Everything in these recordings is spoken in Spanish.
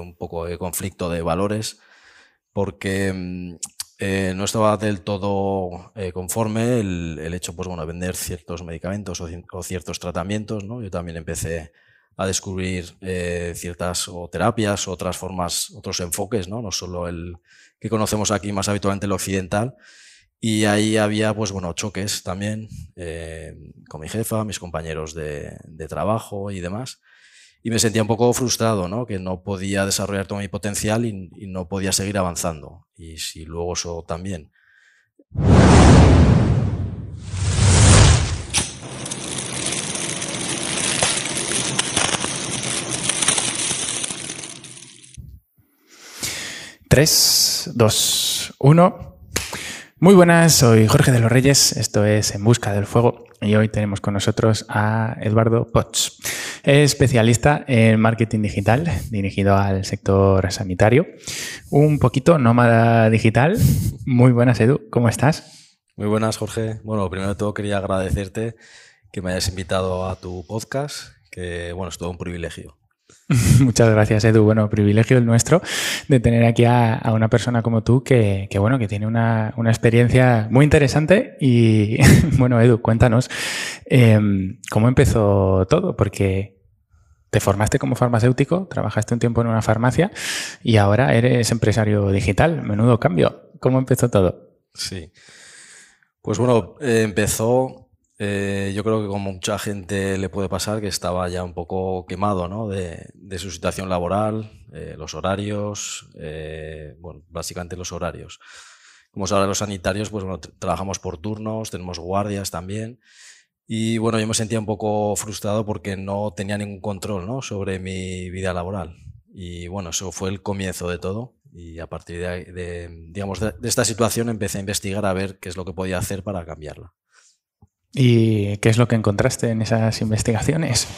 un poco de conflicto de valores porque mm, eh, no estaba del todo eh, conforme el, hecho pues, bueno, de vender ciertos medicamentos o, ciertos tratamientos. ¿no? Yo también empecé a descubrir eh, ciertas o terapias, otras formas, otros enfoques, ¿no? no solo el que conocemos aquí más habitualmente el occidental. Y ahí había pues, bueno, choques también con mi jefa, mis compañeros de trabajo y demás y me sentía un poco frustrado, ¿no? que no podía desarrollar todo mi potencial y, no podía seguir avanzando. Y si luego eso también. Tres, dos, uno. Muy buenas, soy Jorge de los Reyes, esto es En Busca del Fuego y hoy tenemos con nosotros a Eduardo Potts. Es especialista en marketing digital dirigido al sector sanitario. Un poquito nómada digital. Muy buenas, Edu. ¿Cómo estás? Muy buenas, Jorge. Bueno, primero de todo quería agradecerte que me hayas invitado a tu podcast, que bueno, es todo un privilegio. Muchas gracias, Edu. Bueno, privilegio el nuestro de tener aquí a, una persona como tú que, bueno, que tiene una, experiencia muy interesante. Y bueno, Edu, cuéntanos em, cómo empezó todo, porque te formaste como farmacéutico, trabajaste un tiempo en una farmacia y ahora eres empresario digital. Menudo cambio. ¿Cómo empezó todo? Sí. Pues bueno, eh, empezó, eh, yo creo que como mucha gente le puede pasar, que estaba ya un poco quemado ¿no? de, su situación laboral, eh, los horarios, bueno, básicamente los horarios. Como sabes, los sanitarios, pues bueno, trabajamos por turnos, tenemos guardias también. Y bueno, yo me sentía un poco frustrado porque no tenía ningún control ¿no? sobre mi vida laboral. Y bueno, eso fue el comienzo de todo. Y a partir de, digamos, de, esta situación empecé a investigar a ver qué es lo que podía hacer para cambiarla. ¿Y qué es lo que encontraste en esas investigaciones?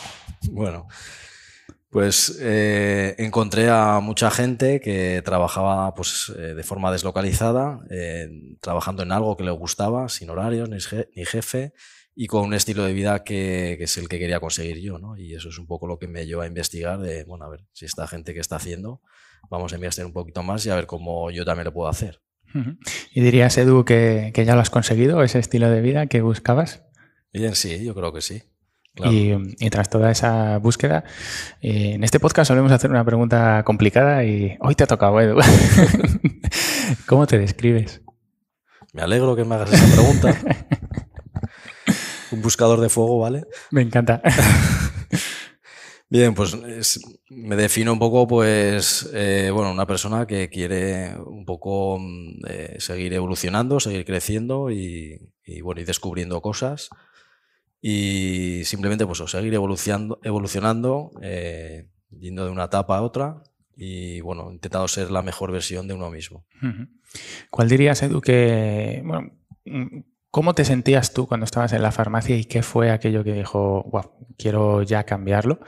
Bueno, pues eh, encontré a mucha gente que trabajaba pues, eh, de forma deslocalizada, eh, trabajando en algo que le gustaba, sin horarios ni jefe, y con un estilo de vida que, es el que quería conseguir yo, ¿no? Y eso es un poco lo que me llevó a investigar de, bueno, a ver, si esta gente que está haciendo, vamos a investigar un poquito más y a ver cómo yo también lo puedo hacer. ¿Y dirías, Edu, que, ya lo has conseguido, ese estilo de vida que buscabas? Bien, sí, yo creo que sí. Y, tras toda esa búsqueda, eh, en este podcast solemos hacer una pregunta complicada y hoy te ha tocado, Edu. ¿Cómo te describes? Me alegro que me hagas esa pregunta. un buscador de fuego, ¿vale? Me encanta. Bien, pues me defino un poco, pues, eh, bueno, una persona que quiere un poco mm, eh, seguir evolucionando, seguir creciendo y, bueno, y descubriendo cosas y simplemente, pues, seguir evolucionando, evolucionando eh, yendo de una etapa a otra y, bueno, intentando ser la mejor versión de uno mismo. ¿Cuál dirías, Edu, que, bueno, ¿Cómo te sentías tú cuando estabas en la farmacia y qué fue aquello que dijo, wow, quiero ya cambiarlo?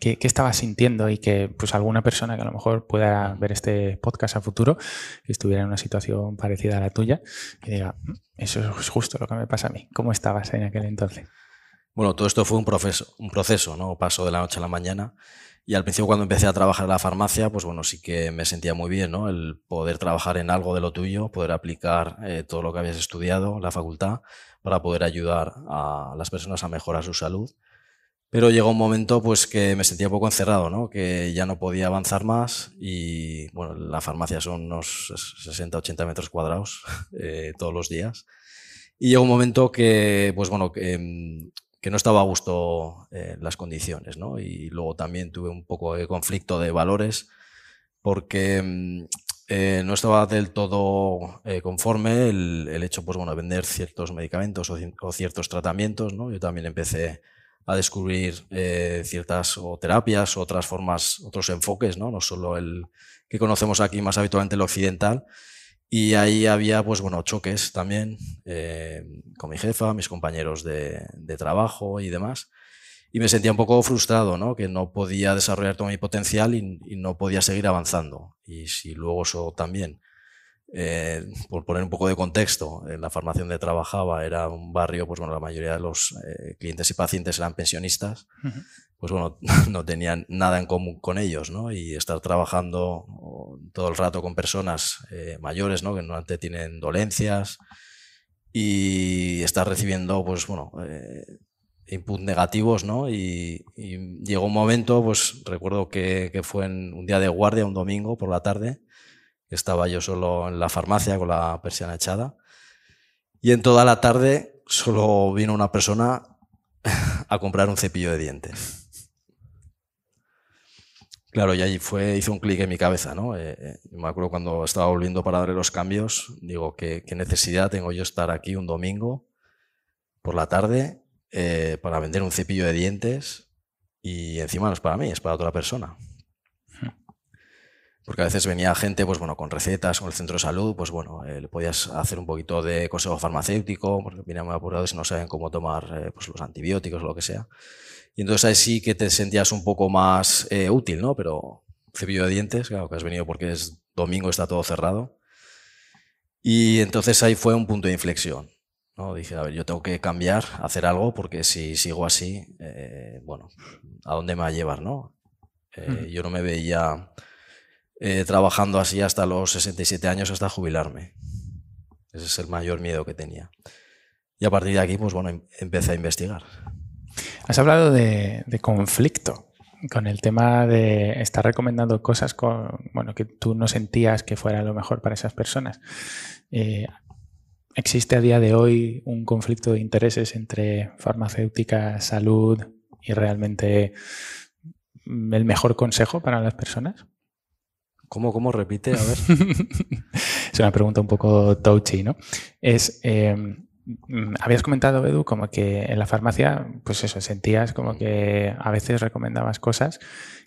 ¿Qué, estabas sintiendo y que pues alguna persona que a lo mejor pueda ver este podcast a futuro, que estuviera en una situación parecida a la tuya, que diga, mm, eso es justo lo que me pasa a mí. ¿Cómo estabas en aquel entonces? Bueno, todo esto fue un proceso, un proceso, ¿no? Paso de la noche a la mañana. Y al principio cuando empecé a trabajar en la farmacia, pues bueno, sí que me sentía muy bien, ¿no? El poder trabajar en algo de lo tuyo, poder aplicar eh, todo lo que habías estudiado la facultad para poder ayudar a las personas a mejorar su salud. Pero llegó un momento pues que me sentía un poco encerrado, ¿no? Que ya no podía avanzar más y bueno, la farmacia son unos 60, 80 metros cuadrados eh, todos los días. Y llegó un momento que, pues bueno, que mm, que no estaba a gusto eh, las condiciones, ¿no? Y luego también tuve un poco de conflicto de valores porque mm, eh, no estaba del todo eh, conforme el, hecho, pues bueno, de vender ciertos medicamentos o, ciertos tratamientos, ¿no? Yo también empecé a descubrir ciertas o terapias, otras formas, otros enfoques, ¿no? No solo el que conocemos aquí más habitualmente el occidental, y ahí había, pues bueno, choques también eh, con mi jefa, mis compañeros de, trabajo y demás. Y me sentía un poco frustrado, ¿no? Que no podía desarrollar todo mi potencial y, no podía seguir avanzando. Y si luego eso también eh, por poner un poco de contexto, en la farmacia donde trabajaba era un barrio, pues bueno, la mayoría de los eh, clientes y pacientes eran pensionistas, pues bueno, no tenían nada en común con ellos, ¿no? Y estar trabajando todo el rato con personas eh, mayores, ¿no? Que normalmente tienen dolencias y estar recibiendo, pues bueno, input negativos, ¿no? Y, llegó un momento, pues recuerdo que, que fue en un día de guardia, un domingo por la tarde, estaba yo solo en la farmacia con la persiana echada. Y en toda la tarde solo vino una persona a comprar un cepillo de dientes. Claro, y ahí fue, hizo un clic en mi cabeza, ¿no? Eh, eh, me acuerdo cuando estaba volviendo para darle los cambios, digo, ¿qué, necesidad tengo yo estar aquí un domingo por la tarde eh, para vender un cepillo de dientes? Y encima no es para mí, es para otra persona porque a veces venía gente, pues bueno, con recetas, con el centro de salud, pues bueno, eh, le podías hacer un poquito de consejo farmacéutico, porque vienen muy apurados y no saben cómo tomar eh, pues los antibióticos o lo que sea. Y entonces ahí sí que te sentías un poco más eh, útil, ¿no? Pero cepillo de dientes, claro, que has venido porque es domingo, está todo cerrado. Y entonces ahí fue un punto de inflexión. ¿no? Dije, a ver, yo tengo que cambiar, hacer algo, porque si sigo así, bueno, ¿a dónde me va a llevar, no? Yo no me veía eh, trabajando así hasta los 67 años, hasta jubilarme. Ese es el mayor miedo que tenía. Y a partir de aquí, pues bueno, em, empecé a investigar. Has hablado de, conflicto con el tema de estar recomendando cosas con, bueno, que tú no sentías que fuera lo mejor para esas personas. Eh, ¿Existe a día de hoy un conflicto de intereses entre farmacéutica, salud y realmente el mejor consejo para las personas? ¿Cómo, cómo repite? A ver. es una pregunta un poco touchy, ¿no? Es. Em, habías comentado, Edu, como que en la farmacia, pues eso, sentías como que a veces recomendabas cosas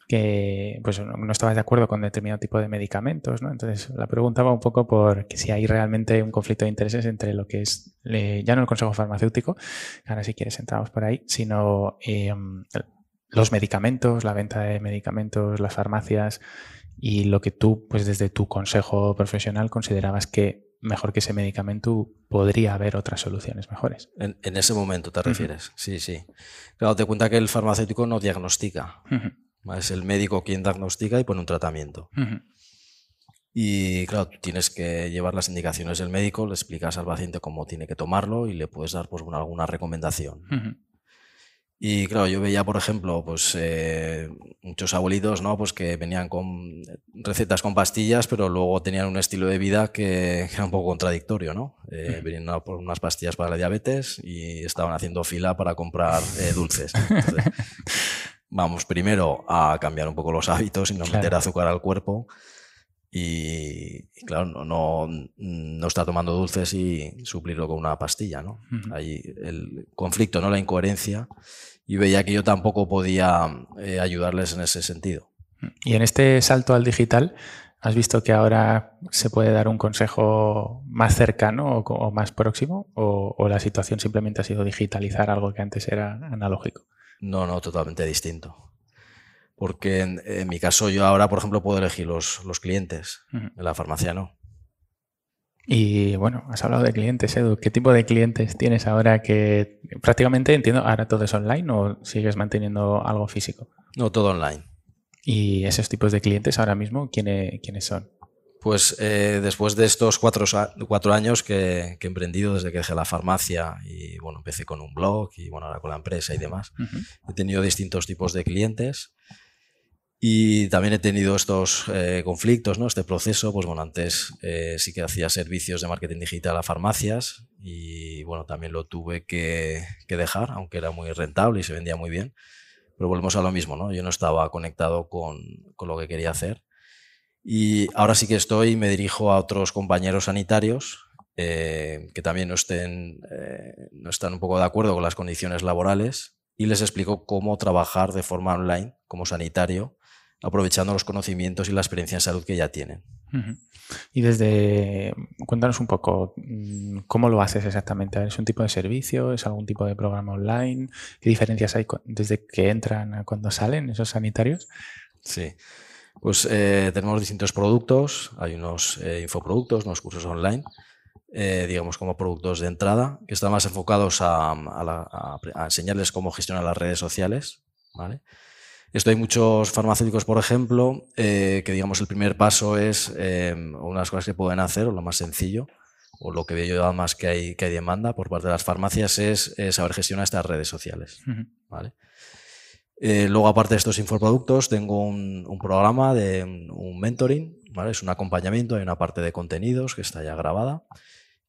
que pues no estabas de acuerdo con determinado tipo de medicamentos, ¿no? Entonces la preguntaba un poco por si hay realmente un conflicto de intereses entre lo que es ya no el consejo farmacéutico, ahora si quieres entramos por ahí, sino em, los medicamentos, la venta de medicamentos, las farmacias, y lo que tú, pues desde tu consejo profesional, considerabas que mejor que ese medicamento podría haber otras soluciones mejores. En, ese momento te refieres, sí, sí. Claro, te cuenta que el farmacéutico no diagnostica. Es el médico quien diagnostica y pone un tratamiento. Y claro, tú tienes que llevar las indicaciones del médico, le explicas al paciente cómo tiene que tomarlo y le puedes dar pues, alguna recomendación. Y claro, yo veía, por ejemplo, pues eh, muchos abuelitos, ¿no? Pues que venían con recetas con pastillas, pero luego tenían un estilo de vida que, era un poco contradictorio, ¿no? Eh, venían por unas pastillas para la diabetes y estaban haciendo fila para comprar eh, dulces. vamos primero a cambiar un poco los hábitos y no meter azúcar al cuerpo. Y, claro, no, no, no, está tomando dulces y suplirlo con una pastilla, ¿no? Ahí el conflicto, ¿no? La incoherencia y veía que yo tampoco podía eh, ayudarles en ese sentido. Y en este salto al digital, ¿has visto que ahora se puede dar un consejo más cercano o, más próximo? O, la situación simplemente ha sido digitalizar algo que antes era analógico? No, no, totalmente distinto. Porque en, mi caso yo ahora, por ejemplo, puedo elegir los, los clientes. En la farmacia no. Y bueno, has hablado de clientes, Edu. ¿Qué tipo de clientes tienes ahora que prácticamente entiendo, ahora todo es online o sigues manteniendo algo físico? No, todo online. ¿Y esos tipos de clientes ahora mismo quiénes, quiénes son? Pues eh, después de estos cuatro, cuatro años que, he emprendido desde que dejé la farmacia y bueno, empecé con un blog y bueno, ahora con la empresa y demás, he tenido distintos tipos de clientes y también he tenido estos eh, conflictos, ¿no? este proceso. Pues bueno, antes eh, sí que hacía servicios de marketing digital a farmacias y bueno, también lo tuve que, dejar, aunque era muy rentable y se vendía muy bien. Pero volvemos a lo mismo, ¿no? Yo no estaba conectado con, con lo que quería hacer. Y ahora sí que estoy, me dirijo a otros compañeros sanitarios eh, que también no, estén, no están un poco de acuerdo con las condiciones laborales y les explico cómo trabajar de forma online como sanitario aprovechando los conocimientos y la experiencia en salud que ya tienen. Y desde, cuéntanos un poco, mm, ¿cómo lo haces exactamente? ¿Es un tipo de servicio? ¿Es algún tipo de programa online? ¿Qué diferencias hay desde que entran a cuando salen esos sanitarios? Sí. Pues eh, tenemos distintos productos, hay unos eh, infoproductos, unos cursos online, eh, digamos como productos de entrada, que están más enfocados a, enseñarles cómo gestionar las redes sociales. ¿vale? Esto hay muchos farmacéuticos, por ejemplo, que digamos el primer paso es unas cosas que pueden hacer, o lo más sencillo, o lo que veo yo más que hay, que hay demanda por parte de las farmacias es, saber gestionar estas redes sociales. ¿vale? Eh, luego, aparte de estos infoproductos, tengo un, programa de un mentoring, ¿vale? Es un acompañamiento, hay una parte de contenidos que está ya grabada.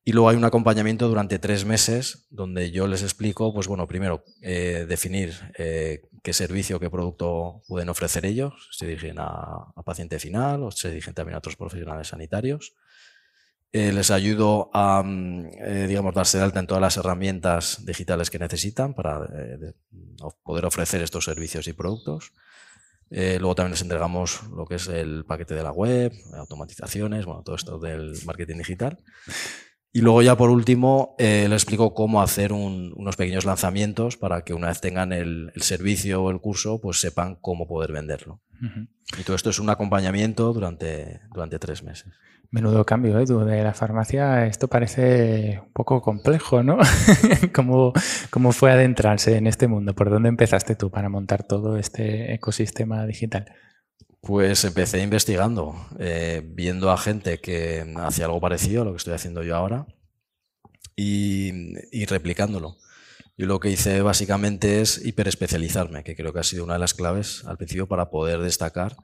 Y luego hay un acompañamiento durante tres meses donde yo les explico, pues bueno, primero eh, definir eh, qué servicio, qué producto pueden ofrecer ellos, se dirigen a, paciente final o se dirigen también a otros profesionales sanitarios. Eh, les ayudo a, mm, digamos, darse de alta en todas las herramientas digitales que necesitan para poder ofrecer estos servicios y productos. luego también les entregamos lo que es el paquete de la web, automatizaciones, bueno, todo esto del marketing digital. Y luego ya por último les explico cómo hacer unos pequeños lanzamientos para que una vez tengan el, servicio o el curso, pues sepan cómo poder venderlo. Y todo esto es un acompañamiento durante, durante tres meses. Menudo cambio, Edu, de la farmacia. Esto parece un poco complejo, ¿no? ¿Cómo, ¿Cómo, fue adentrarse en este mundo? ¿Por dónde empezaste tú para montar todo este ecosistema digital? Pues empecé investigando, eh, viendo a gente que hacía algo parecido a lo que estoy haciendo yo ahora y, replicándolo. Yo lo que hice básicamente es hiperespecializarme, que creo que ha sido una de las claves al principio para poder destacar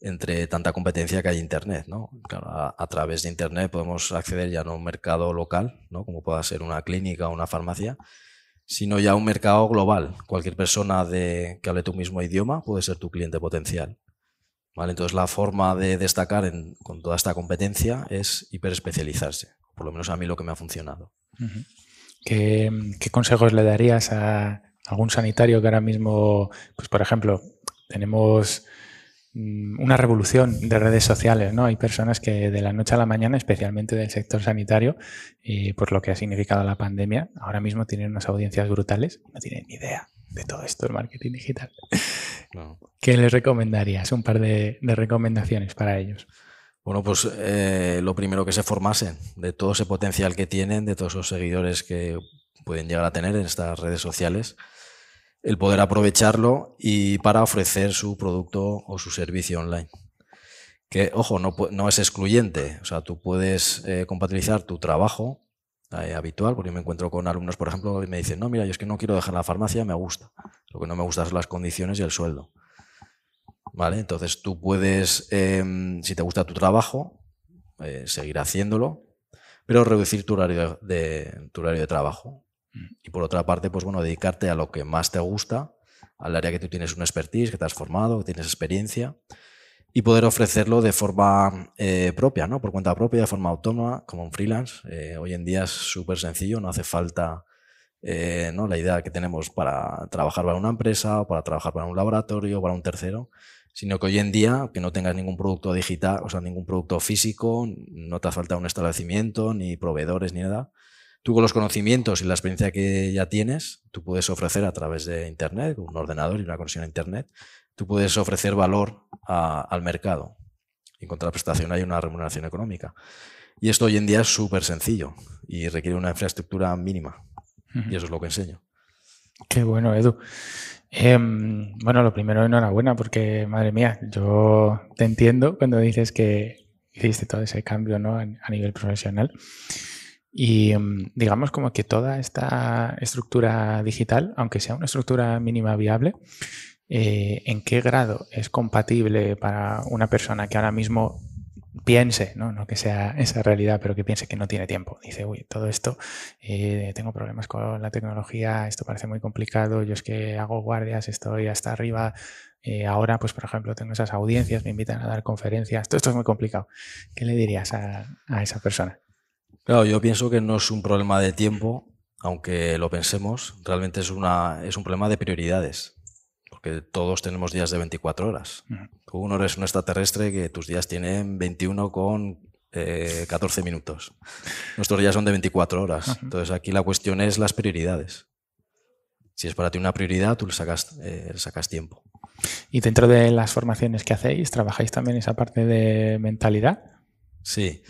entre tanta competencia que hay en Internet. ¿no? a, través de Internet podemos acceder ya no a un mercado local, ¿no? como pueda ser una clínica o una farmacia, sino ya a un mercado global. Cualquier persona que hable tu mismo idioma puede ser tu cliente potencial. ¿Vale? Entonces la forma de destacar con toda esta competencia es hiperespecializarse. Por lo menos a mí lo que me ha funcionado. ¿Qué, ¿Qué, consejos le darías a algún sanitario que ahora mismo, pues por ejemplo, tenemos Mm, una revolución de redes sociales, ¿no? Hay personas que de la noche a la mañana, especialmente del sector sanitario, y por lo que ha significado la pandemia, ahora mismo tienen unas audiencias brutales, no tienen ni idea de todo esto del marketing digital. ¿Qué les recomendarías? Un par de, recomendaciones para ellos. Bueno, pues eh, lo primero que se formasen de todo ese potencial que tienen, de todos esos seguidores que pueden llegar a tener en estas redes sociales el poder aprovecharlo y para ofrecer su producto o su servicio online. Que, ojo, no, no es excluyente. O sea, tú puedes eh, compatibilizar tu trabajo eh, habitual, porque yo me encuentro con alumnos, por ejemplo, que me dicen, no, mira, yo es que no quiero dejar la farmacia, me gusta. Lo que no me gusta son las condiciones y el sueldo. ¿Vale? Entonces tú puedes, em, si te gusta tu trabajo, eh, seguir haciéndolo, pero reducir tu horario de, tu horario de trabajo. Y por otra parte, pues bueno, dedicarte a lo que más te gusta, al área que tú tienes una expertise, que te has formado, que tienes experiencia, y poder ofrecerlo de forma eh, propia, ¿no? Por cuenta propia, de forma autónoma, como un freelance. Eh, hoy en día es súper sencillo, no hace falta eh, ¿no? la idea que tenemos para trabajar para una empresa, o para trabajar para un laboratorio, o para un tercero, sino que hoy en día, que no tengas ningún producto digital, o sea, ningún producto físico, no te hace falta un establecimiento, ni proveedores, ni nada, Tú con los conocimientos y la experiencia que ya tienes, tú puedes ofrecer a través de Internet, un ordenador y una conexión a Internet, tú puedes ofrecer valor al mercado. Y en contraprestación hay una remuneración económica. Y esto hoy en día es súper sencillo y requiere una infraestructura mínima. Y eso es lo que enseño. Qué bueno, Edu. Em, bueno, lo primero, enhorabuena, porque madre mía, yo te entiendo cuando dices que hiciste todo ese cambio ¿no? a nivel profesional. Y mm, digamos como que toda esta estructura digital, aunque sea una estructura mínima viable, eh, ¿en qué grado es compatible para una persona que ahora mismo piense, ¿no? que sea esa realidad, pero que piense que no tiene tiempo? Dice, uy, todo esto, eh, tengo problemas con la tecnología, esto parece muy complicado, yo es que hago guardias, estoy hasta arriba, eh, ahora, pues por ejemplo, tengo esas audiencias, me invitan a dar conferencias, todo esto es muy complicado. ¿Qué le dirías a esa persona? Claro, yo pienso que no es un problema de tiempo, aunque lo pensemos, realmente es, una, es un problema de prioridades, porque todos tenemos días de 24 horas. Tú no eres un extraterrestre que tus días tienen 21 con 14 eh, minutos. Nuestros días son de 24 horas. Entonces aquí la cuestión es las prioridades. Si es para ti una prioridad, tú le sacas, eh, sacas tiempo. Y dentro de las formaciones que hacéis, ¿trabajáis también esa parte de mentalidad? Sí,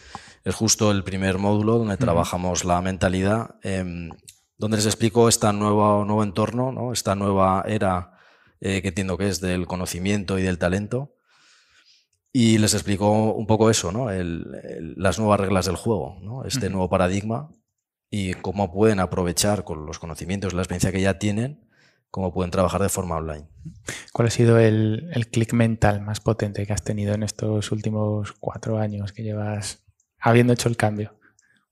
es justo el primer módulo donde trabajamos la mentalidad, em, donde les explico este nuevo, nuevo entorno, ¿no? esta nueva era eh, que entiendo que es del conocimiento y del talento. Y les explico un poco eso, ¿no? las nuevas reglas del juego, ¿no? este nuevo paradigma y cómo pueden aprovechar con los conocimientos la experiencia que ya tienen, cómo pueden trabajar de forma online. ¿Cuál ha sido el, el clic mental más potente que has tenido en estos últimos cuatro años que llevas habiendo hecho el cambio?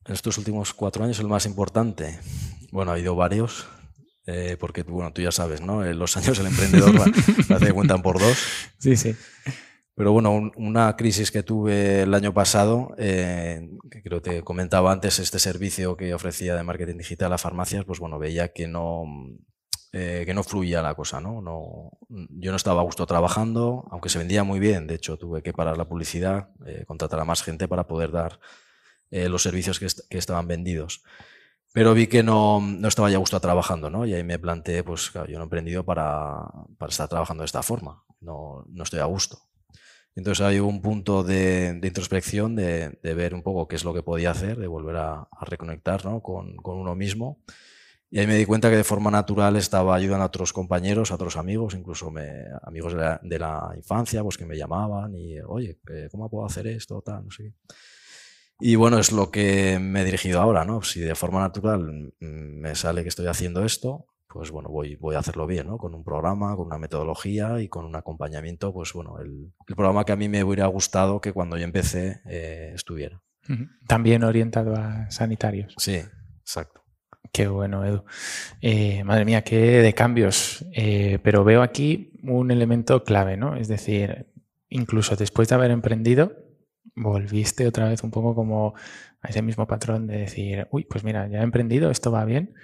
En estos últimos cuatro años el más importante. Bueno, ha habido varios, eh, porque bueno, tú ya sabes, ¿no? En los años el emprendedor hace cuentan por dos. Sí, sí. Pero bueno, una crisis que tuve el año pasado, eh, que creo que te comentaba antes, este servicio que ofrecía de marketing digital a farmacias, pues bueno, veía que no, eh, que no fluía la cosa, ¿no? ¿no? Yo no estaba a gusto trabajando, aunque se vendía muy bien, de hecho tuve que parar la publicidad, eh, contratar a más gente para poder dar los servicios que, que, estaban vendidos. Pero vi que no, no, estaba ya a gusto trabajando, ¿no? Y ahí me planteé, pues claro, yo no he emprendido para, para estar trabajando de esta forma, no, no estoy a gusto. Entonces hay un punto de, introspección, de, ver un poco qué es lo que podía hacer, de volver a, reconectar con, uno mismo. Y ahí me di cuenta que de forma natural estaba ayudando a otros compañeros, a otros amigos, incluso amigos de la, infancia, pues que me llamaban y, oye, ¿cómo puedo hacer esto? Tal, no sé Y bueno, es lo que me he dirigido ahora, ¿no? Si de forma natural me sale que estoy haciendo esto, pues bueno, voy, voy a hacerlo bien, ¿no? Con un programa, con una metodología y con un acompañamiento, pues bueno, el, programa que a mí me hubiera gustado que cuando yo empecé eh, estuviera. También orientado a sanitarios. Sí, exacto. Qué bueno, Edu. Eh, madre mía, qué de cambios. Eh, pero veo aquí un elemento clave, ¿no? Es decir, incluso después de haber emprendido, volviste otra vez un poco como a ese mismo patrón de decir, uy, pues mira, ya he emprendido, esto va bien,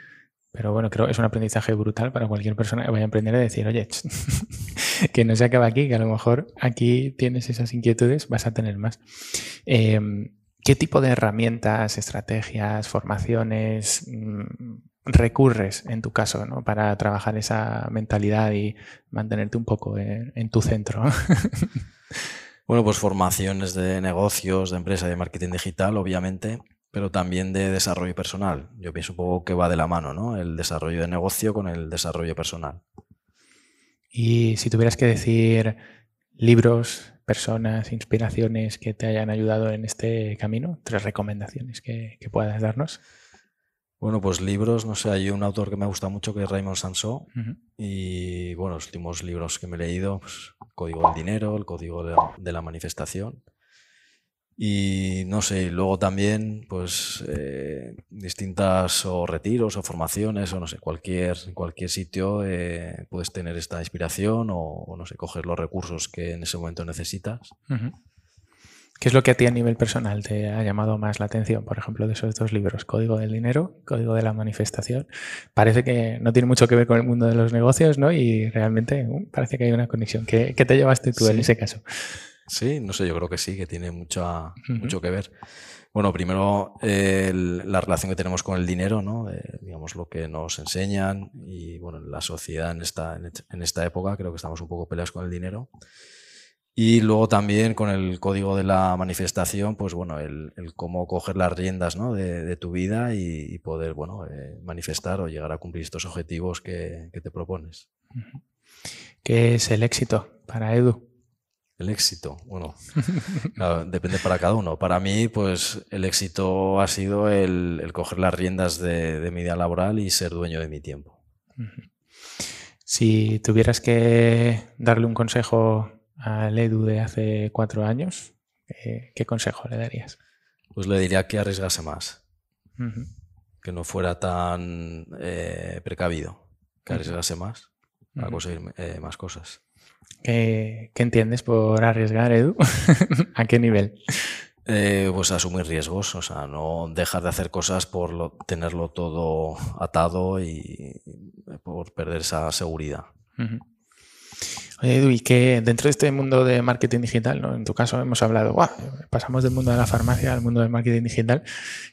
pero bueno, creo que es un aprendizaje brutal para cualquier persona que vaya a emprender y decir, oye, que no se acaba aquí, que a lo mejor aquí tienes esas inquietudes, vas a tener más. Em, ¿Qué tipo de herramientas, estrategias, formaciones mm, recurres en tu caso ¿no? para trabajar esa mentalidad y mantenerte un poco en tu centro? bueno, pues formaciones de negocios, de empresa, de marketing digital, obviamente pero también de desarrollo personal. Yo pienso un poco que va de la mano, ¿no? El desarrollo de negocio con el desarrollo personal. Y si tuvieras que decir libros, personas, inspiraciones que te hayan ayudado en este camino, tres recomendaciones que, puedas darnos. Bueno, pues libros, no sé, hay un autor que me gusta mucho que es Raymond Sansó y bueno, los últimos libros que me he leído, pues, Código del Dinero, El Código de la Manifestación. Y no sé, luego también, pues, eh, distintas o retiros o formaciones o no sé, cualquier, cualquier sitio eh, puedes tener esta inspiración o, no sé, coger los recursos que en ese momento necesitas. ¿Qué es lo que a ti a nivel personal te ha llamado más la atención, por ejemplo, de esos dos libros? Código del dinero, Código de la manifestación. Parece que no tiene mucho que ver con el mundo de los negocios, ¿no? Y realmente uh, parece que hay una conexión. ¿Qué, te llevaste tú en ese caso? Sí, no sé, yo creo que sí, que tiene mucho, mucho que ver. Bueno, primero la relación que tenemos con el dinero, ¿no? digamos lo que nos enseñan y bueno, la sociedad en esta, en esta época creo que estamos un poco peleados con el dinero. Y luego también con el código de la manifestación, pues bueno, el, cómo coger las riendas ¿no? de, tu vida y, poder bueno, eh, manifestar o llegar a cumplir estos objetivos que, que te propones. ¿Qué es el éxito para Edu? El éxito, bueno, depende para cada uno. Para mí, pues el éxito ha sido el, coger las riendas de, mi vida laboral y ser dueño de mi tiempo. Si tuvieras que darle un consejo al Edu de hace cuatro años, ¿qué, consejo le darías? Pues le diría que arriesgase más, que no fuera tan eh, precavido, que arriesgase más a conseguir eh, más cosas. ¿Qué, entiendes por arriesgar, Edu? ¿A qué nivel? Eh, pues asumir riesgos, o sea, no dejar de hacer cosas por tenerlo todo atado y por perder esa seguridad. Oye, Edu, y que dentro de este mundo de marketing digital, ¿no? en tu caso hemos hablado, pasamos del mundo de la farmacia al mundo del marketing digital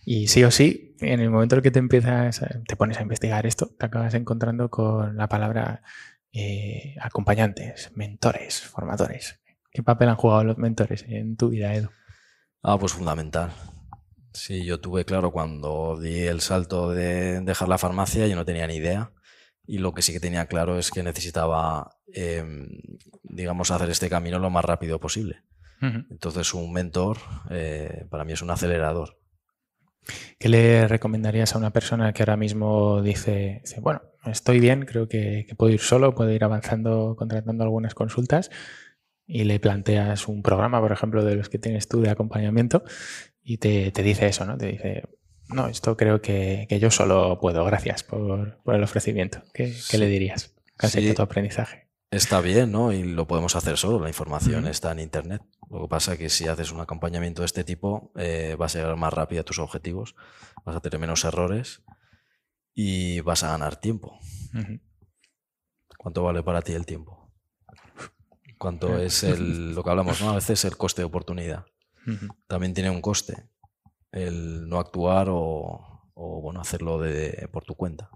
y sí o sí, en el momento en que te empiezas, te pones a investigar esto, te acabas encontrando con la palabra eh, acompañantes, mentores, formadores. ¿Qué papel han jugado los mentores en tu vida, Edu? Ah, pues fundamental. Sí, yo tuve claro cuando di el salto de dejar la farmacia, yo no tenía ni idea. Y lo que sí que tenía claro es que necesitaba, em, digamos, hacer este camino lo más rápido posible. Entonces, un mentor eh, para mí es un acelerador. ¿Qué le recomendarías a una persona que ahora mismo dice, bueno, estoy bien, creo que, puedo ir solo, puedo ir avanzando, contratando algunas consultas y le planteas un programa, por ejemplo, de los que tienes tú de acompañamiento y te, dice eso, ¿no? Te dice, no, esto creo que, yo solo puedo, gracias por, el ofrecimiento. ¿Qué, le dirías? ¿Qué tu aprendizaje? Está bien, ¿no? Y lo podemos hacer solo, la información está en Internet. Lo que pasa es que si haces un acompañamiento de este tipo, eh, vas a llegar más rápido a tus objetivos, vas a tener menos errores y vas a ganar tiempo. ¿Cuánto vale para ti el tiempo? ¿Cuánto es el, lo que hablamos, ¿no? A veces el coste de oportunidad. También tiene un coste el no actuar o, bueno, hacerlo de, por tu cuenta.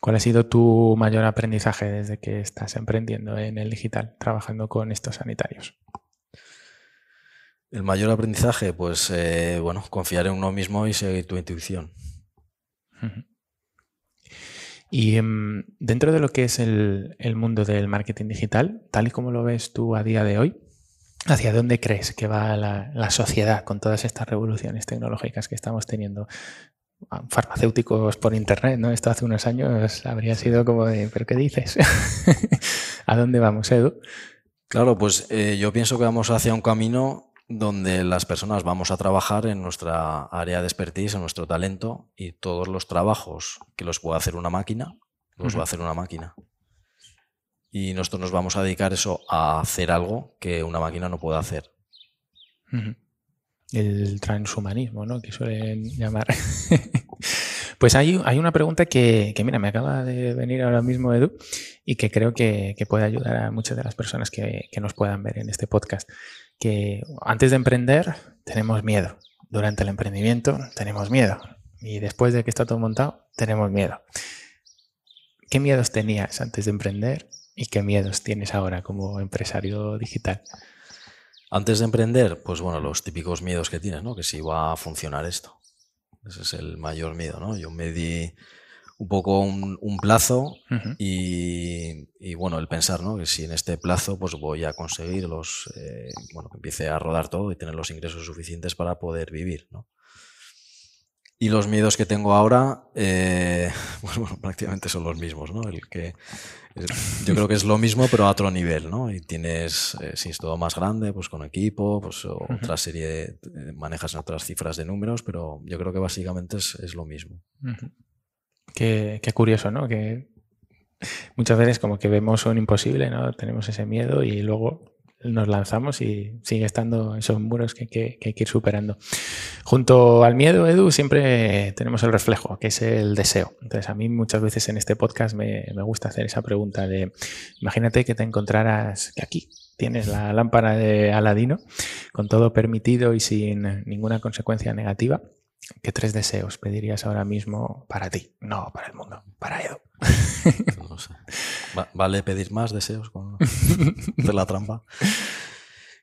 ¿Cuál ha sido tu mayor aprendizaje desde que estás emprendiendo en el digital, trabajando con estos sanitarios? El mayor aprendizaje, pues eh, bueno, confiar en uno mismo y seguir tu intuición. Y em, dentro de lo que es el, mundo del marketing digital, tal y como lo ves tú a día de hoy, ¿hacia dónde crees que va la, la sociedad con todas estas revoluciones tecnológicas que estamos teniendo? Ah, farmacéuticos por internet, ¿no? Esto hace unos años habría sido como de, ¿pero qué dices? ¿A dónde vamos, Edu? Claro, pues eh, yo pienso que vamos hacia un camino donde las personas vamos a trabajar en nuestra área de expertise, en nuestro talento y todos los trabajos que los pueda hacer una máquina, los va a hacer una máquina. Y nosotros nos vamos a dedicar eso a hacer algo que una máquina no puede hacer. El transhumanismo, ¿no? Que suelen llamar. pues hay, hay, una pregunta que, mira, me acaba de venir ahora mismo, Edu, y que creo que, puede ayudar a muchas de las personas que, que nos puedan ver en este podcast que antes de emprender tenemos miedo. Durante el emprendimiento tenemos miedo. Y después de que está todo montado, tenemos miedo. ¿Qué miedos tenías antes de emprender y qué miedos tienes ahora como empresario digital? Antes de emprender, pues bueno, los típicos miedos que tienes, ¿no? Que si va a funcionar esto. Ese es el mayor miedo, ¿no? Yo me di un poco un, plazo y, bueno, el pensar ¿no? que si en este plazo pues voy a conseguir los, eh, bueno, que empiece a rodar todo y tener los ingresos suficientes para poder vivir. ¿no? Y los miedos que tengo ahora, eh, pues bueno, prácticamente son los mismos, ¿no? El que yo creo que es lo mismo, pero a otro nivel, ¿no? Y tienes, eh, si es todo más grande, pues con equipo, pues otra serie, manejas otras cifras de números, pero yo creo que básicamente es, lo mismo. Qué, curioso, ¿no? Que muchas veces como que vemos un imposible, ¿no? Tenemos ese miedo y luego nos lanzamos y sigue estando esos muros que, hay que ir superando. Junto al miedo, Edu, siempre tenemos el reflejo, que es el deseo. Entonces, a mí muchas veces en este podcast me, me gusta hacer esa pregunta de, imagínate que te encontraras aquí tienes la lámpara de Aladino, con todo permitido y sin ninguna consecuencia negativa. ¿Qué tres deseos pedirías ahora mismo para ti? No, para el mundo, para Edu. No sé. ¿Vale pedir más deseos con de la trampa?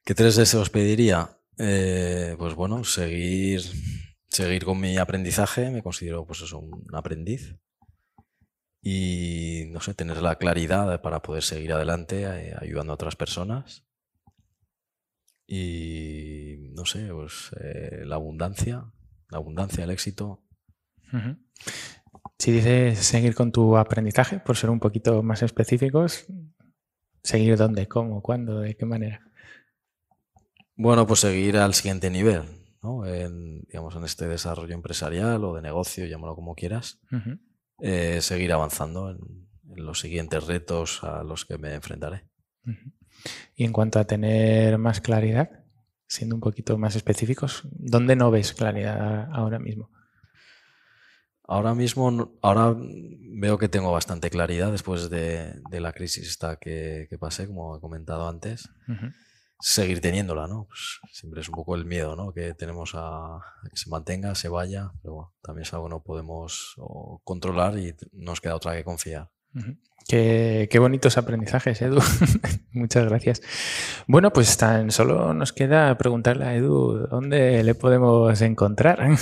¿Qué tres deseos pediría? Eh, pues bueno, seguir, seguir con mi aprendizaje. Me considero pues eso, un aprendiz. Y no sé, tener la claridad para poder seguir adelante eh, ayudando a otras personas. Y no sé, pues eh, la abundancia, la abundancia, el éxito. Si dices seguir con tu aprendizaje, por ser un poquito más específicos, ¿seguir dónde, cómo, cuándo, de qué manera? Bueno, pues seguir al siguiente nivel, ¿no? En, digamos, en este desarrollo empresarial o de negocio, llámalo como quieras. Eh, seguir avanzando en, los siguientes retos a los que me enfrentaré. Y en cuanto a tener más claridad, siendo un poquito más específicos, ¿dónde no ves claridad ahora mismo? Ahora mismo, ahora veo que tengo bastante claridad después de, la crisis esta que, pasé, como he comentado antes. Seguir teniéndola, ¿no? Pues siempre es un poco el miedo, ¿no? Que tenemos a, que se mantenga, se vaya, pero también es algo que no podemos controlar y nos queda otra que confiar. Qué, bonitos aprendizajes, Edu. Muchas gracias. Bueno, pues tan solo nos queda preguntarle a Edu dónde le podemos encontrar.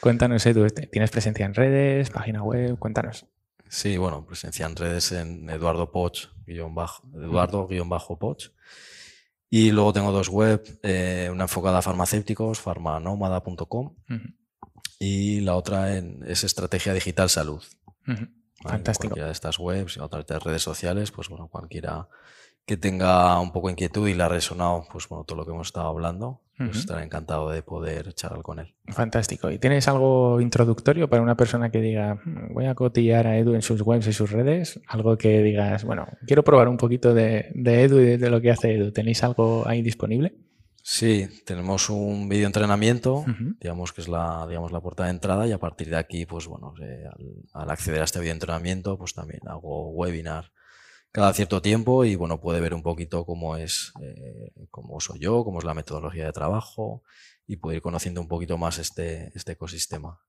Cuéntanos, Edu, ¿tienes presencia en redes, página web? Cuéntanos. Sí, bueno, presencia en redes en Eduardo Poch, Eduardo-Poch. Poch. Y luego tengo dos web, eh, una enfocada a farmacéuticos, farmanomada.com, y la otra es Estrategia Digital Salud. Fantástico. Cualquiera de estas webs y otras redes sociales, pues bueno, cualquiera que tenga un poco de inquietud y le ha resonado, pues bueno, todo lo que hemos estado hablando, pues estaré encantado de poder charlar con él. Fantástico. ¿Y tienes algo introductorio para una persona que diga, mm, voy a cotillar a Edu en sus webs y sus redes? Algo que digas, bueno, quiero probar un poquito de, Edu y de lo que hace Edu. ¿Tenéis algo ahí disponible? Sí, tenemos un vídeo entrenamiento, digamos que es la, digamos, la puerta de entrada y a partir de aquí, pues bueno, eh, al, acceder a este video entrenamiento, pues también hago webinar cada cierto tiempo y bueno, puede ver un poquito cómo es, eh, cómo soy yo, cómo es la metodología de trabajo y puede ir conociendo un poquito más este, este ecosistema.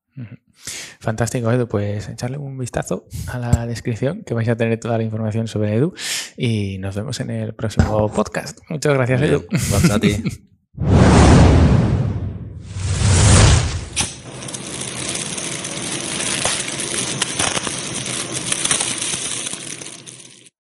Fantástico, Edu. Pues echarle un vistazo a la descripción, que vais a tener toda la información sobre Edu. Y nos vemos en el próximo podcast. Muchas gracias, Edu. Gracias a ti.